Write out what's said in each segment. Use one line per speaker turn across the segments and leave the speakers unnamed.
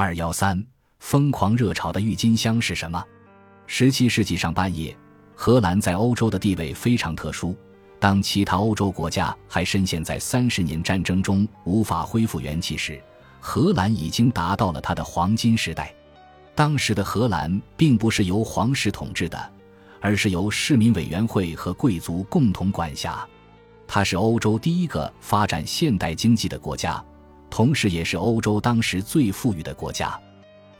二幺三，疯狂热潮的郁金香是什么？十七世纪上半叶，荷兰在欧洲的地位非常特殊。当其他欧洲国家还深陷在三十年战争中无法恢复元气时，荷兰已经达到了它的黄金时代。当时的荷兰并不是由皇室统治的，而是由市民委员会和贵族共同管辖。它是欧洲第一个发展现代经济的国家，同时也是欧洲当时最富裕的国家。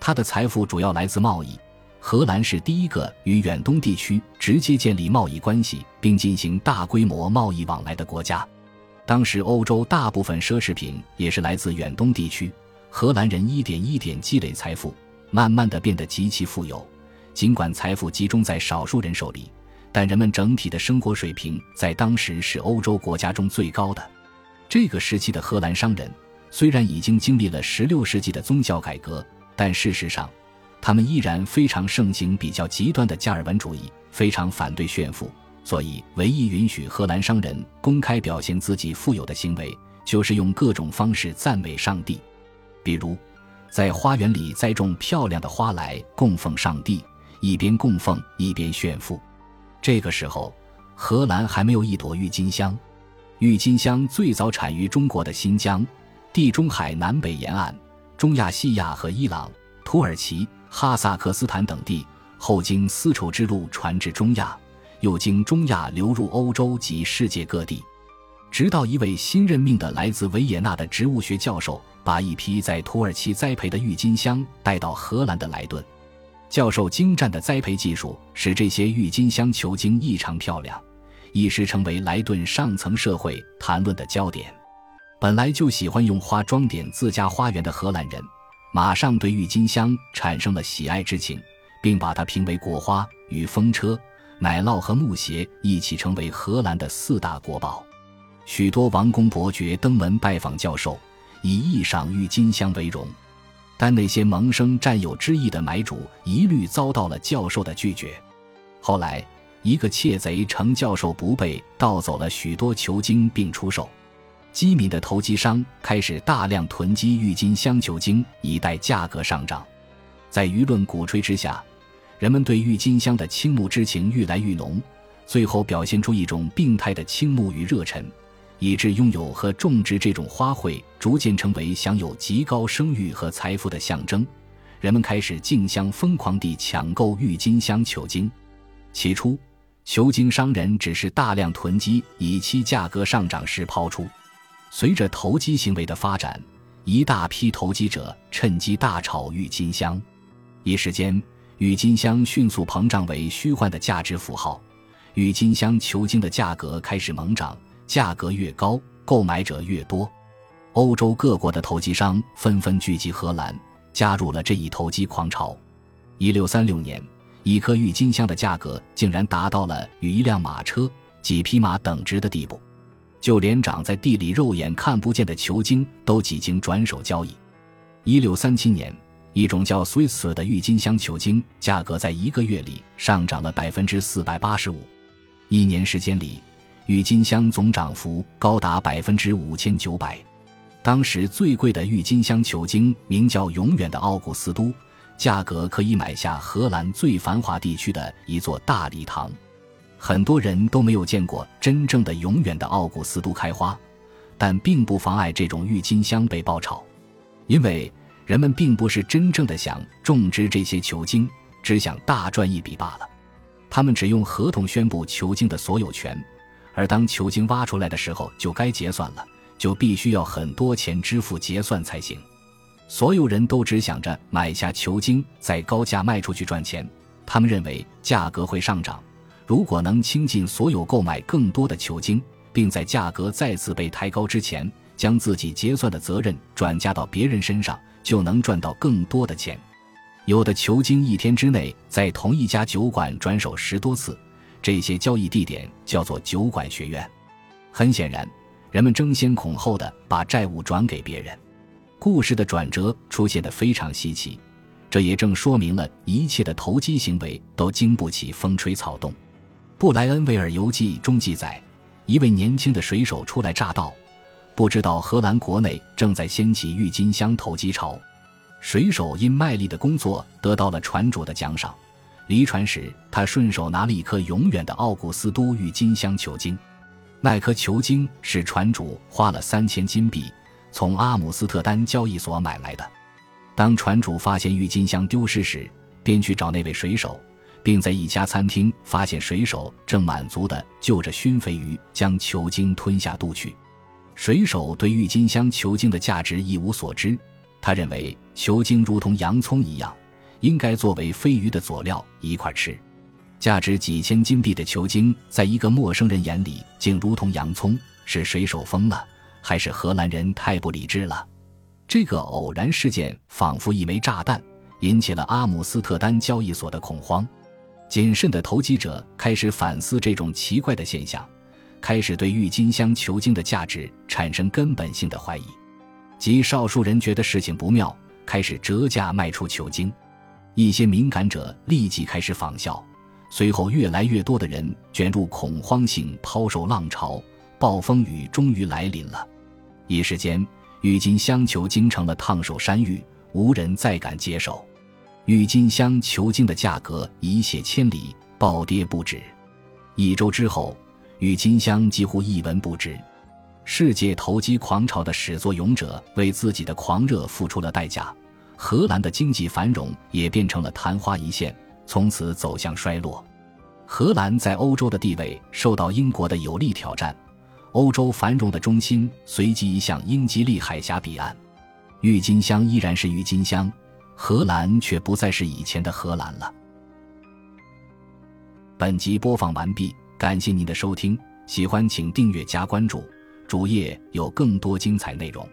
它的财富主要来自贸易。荷兰是第一个与远东地区直接建立贸易关系并进行大规模贸易往来的国家。当时，欧洲大部分奢侈品也是来自远东地区。荷兰人一点一点积累财富。慢慢的变得极其富有，尽管财富集中在少数人手里，但人们整体的生活水平在当时是欧洲国家中最高的。这个时期的荷兰商人虽然已经经历了16世纪的宗教改革，但事实上，他们依然非常盛行比较极端的加尔文主义，非常反对炫富。所以，唯一允许荷兰商人公开表现自己富有的行为，就是用各种方式赞美上帝，比如。在花园里栽种漂亮的花来供奉上帝，一边供奉一边炫富。这个时候，荷兰还没有一朵郁金香。郁金香最早产于中国的新疆、地中海南北沿岸、中亚细亚和伊朗、土耳其、哈萨克斯坦等地，后经丝绸之路传至中亚，又经中亚流入欧洲及世界各地。直到一位新任命的来自维也纳的植物学教授。把一批在土耳其栽培的郁金香带到荷兰的莱顿，教授精湛的栽培技术使这些郁金香球茎异常漂亮，一时成为莱顿上层社会谈论的焦点。本来就喜欢用花装点自家花园的荷兰人，马上对郁金香产生了喜爱之情，并把它评为国花，与风车、奶酪和木鞋一起成为荷兰的四大国宝。许多王公伯爵登门拜访教授。以一赏郁金香为荣，但那些萌生占有之意的买主一律遭到了教授的拒绝。后来，一个窃贼乘教授不备，盗走了许多球茎并出售。机敏的投机商开始大量囤积郁金香球茎，以待价格上涨。在舆论鼓吹之下，人们对郁金香的倾慕之情愈来愈浓，最后表现出一种病态的倾慕与热忱。以致拥有和种植这种花卉逐渐成为享有极高声誉和财富的象征，人们开始竞相疯狂地抢购郁金香球茎。起初，球茎商人只是大量囤积，以期价格上涨时抛出。随着投机行为的发展，一大批投机者趁机大炒郁金香，一时间，郁金香迅速膨胀为虚幻的价值符号，郁金香球茎的价格开始猛涨。价格越高，购买者越多。欧洲各国的投机商纷纷聚集荷兰，加入了这一投机狂潮。一六三六年，一颗郁金香的价格竟然达到了与一辆马车、几匹马等值的地步，就连长在地里肉眼看不见的球茎都几经转手交易。一六三七年，一种叫 Swiss 的郁金香球茎价格在一个月里上涨了百分之四百八十五，一年时间里。郁金香总涨幅高达百分之五千九百，当时最贵的郁金香球茎名叫“永远的奥古斯都”，价格可以买下荷兰最繁华地区的一座大礼堂。很多人都没有见过真正的“永远的奥古斯都”开花，但并不妨碍这种郁金香被爆炒，因为人们并不是真正的想种植这些球茎，只想大赚一笔罢了。他们只用合同宣布球茎的所有权。而当球茎挖出来的时候，就该结算了，就必须要很多钱支付结算才行。所有人都只想着买下球茎，再高价卖出去赚钱。他们认为价格会上涨，如果能倾尽所有购买更多的球茎，并在价格再次被抬高之前，将自己结算的责任转嫁到别人身上，就能赚到更多的钱。有的球茎一天之内在同一家酒馆转手十多次。这些交易地点叫做酒馆学院。很显然，人们争先恐后的把债务转给别人。故事的转折出现的非常稀奇，这也正说明了一切的投机行为都经不起风吹草动。布莱恩维尔游记中记载，一位年轻的水手初来乍到，不知道荷兰国内正在掀起郁金香投机潮。水手因卖力的工作得到了船主的奖赏。离船时，他顺手拿了一颗永远的奥古斯都郁金香球茎。那颗球茎是船主花了三千金币从阿姆斯特丹交易所买来的。当船主发现郁金香丢失时，便去找那位水手，并在一家餐厅发现水手正满足地就着熏肥鱼将球茎吞下肚去。水手对郁金香球茎的价值一无所知，他认为球茎如同洋葱一样。应该作为飞鱼的佐料一块吃，价值几千金币的球茎，在一个陌生人眼里竟如同洋葱，是水手疯了，还是荷兰人太不理智了？这个偶然事件仿佛一枚炸弹，引起了阿姆斯特丹交易所的恐慌。谨慎的投机者开始反思这种奇怪的现象，开始对郁金香球茎的价值产生根本性的怀疑。极少数人觉得事情不妙，开始折价卖出球茎。一些敏感者立即开始仿效，随后越来越多的人卷入恐慌性抛售浪潮，暴风雨终于来临了。一时间，郁金香球茎成了烫手山芋，无人再敢接手。郁金香球茎的价格一泻千里，暴跌不止。一周之后，郁金香几乎一文不值。世界投机狂潮的始作俑者为自己的狂热付出了代价。荷兰的经济繁荣也变成了昙花一现，从此走向衰落。荷兰在欧洲的地位受到英国的有力挑战，欧洲繁荣的中心随即移向英吉利海峡彼岸。郁金香依然是郁金香，荷兰却不再是以前的荷兰了。本集播放完毕，感谢您的收听，喜欢请订阅加关注，主页有更多精彩内容。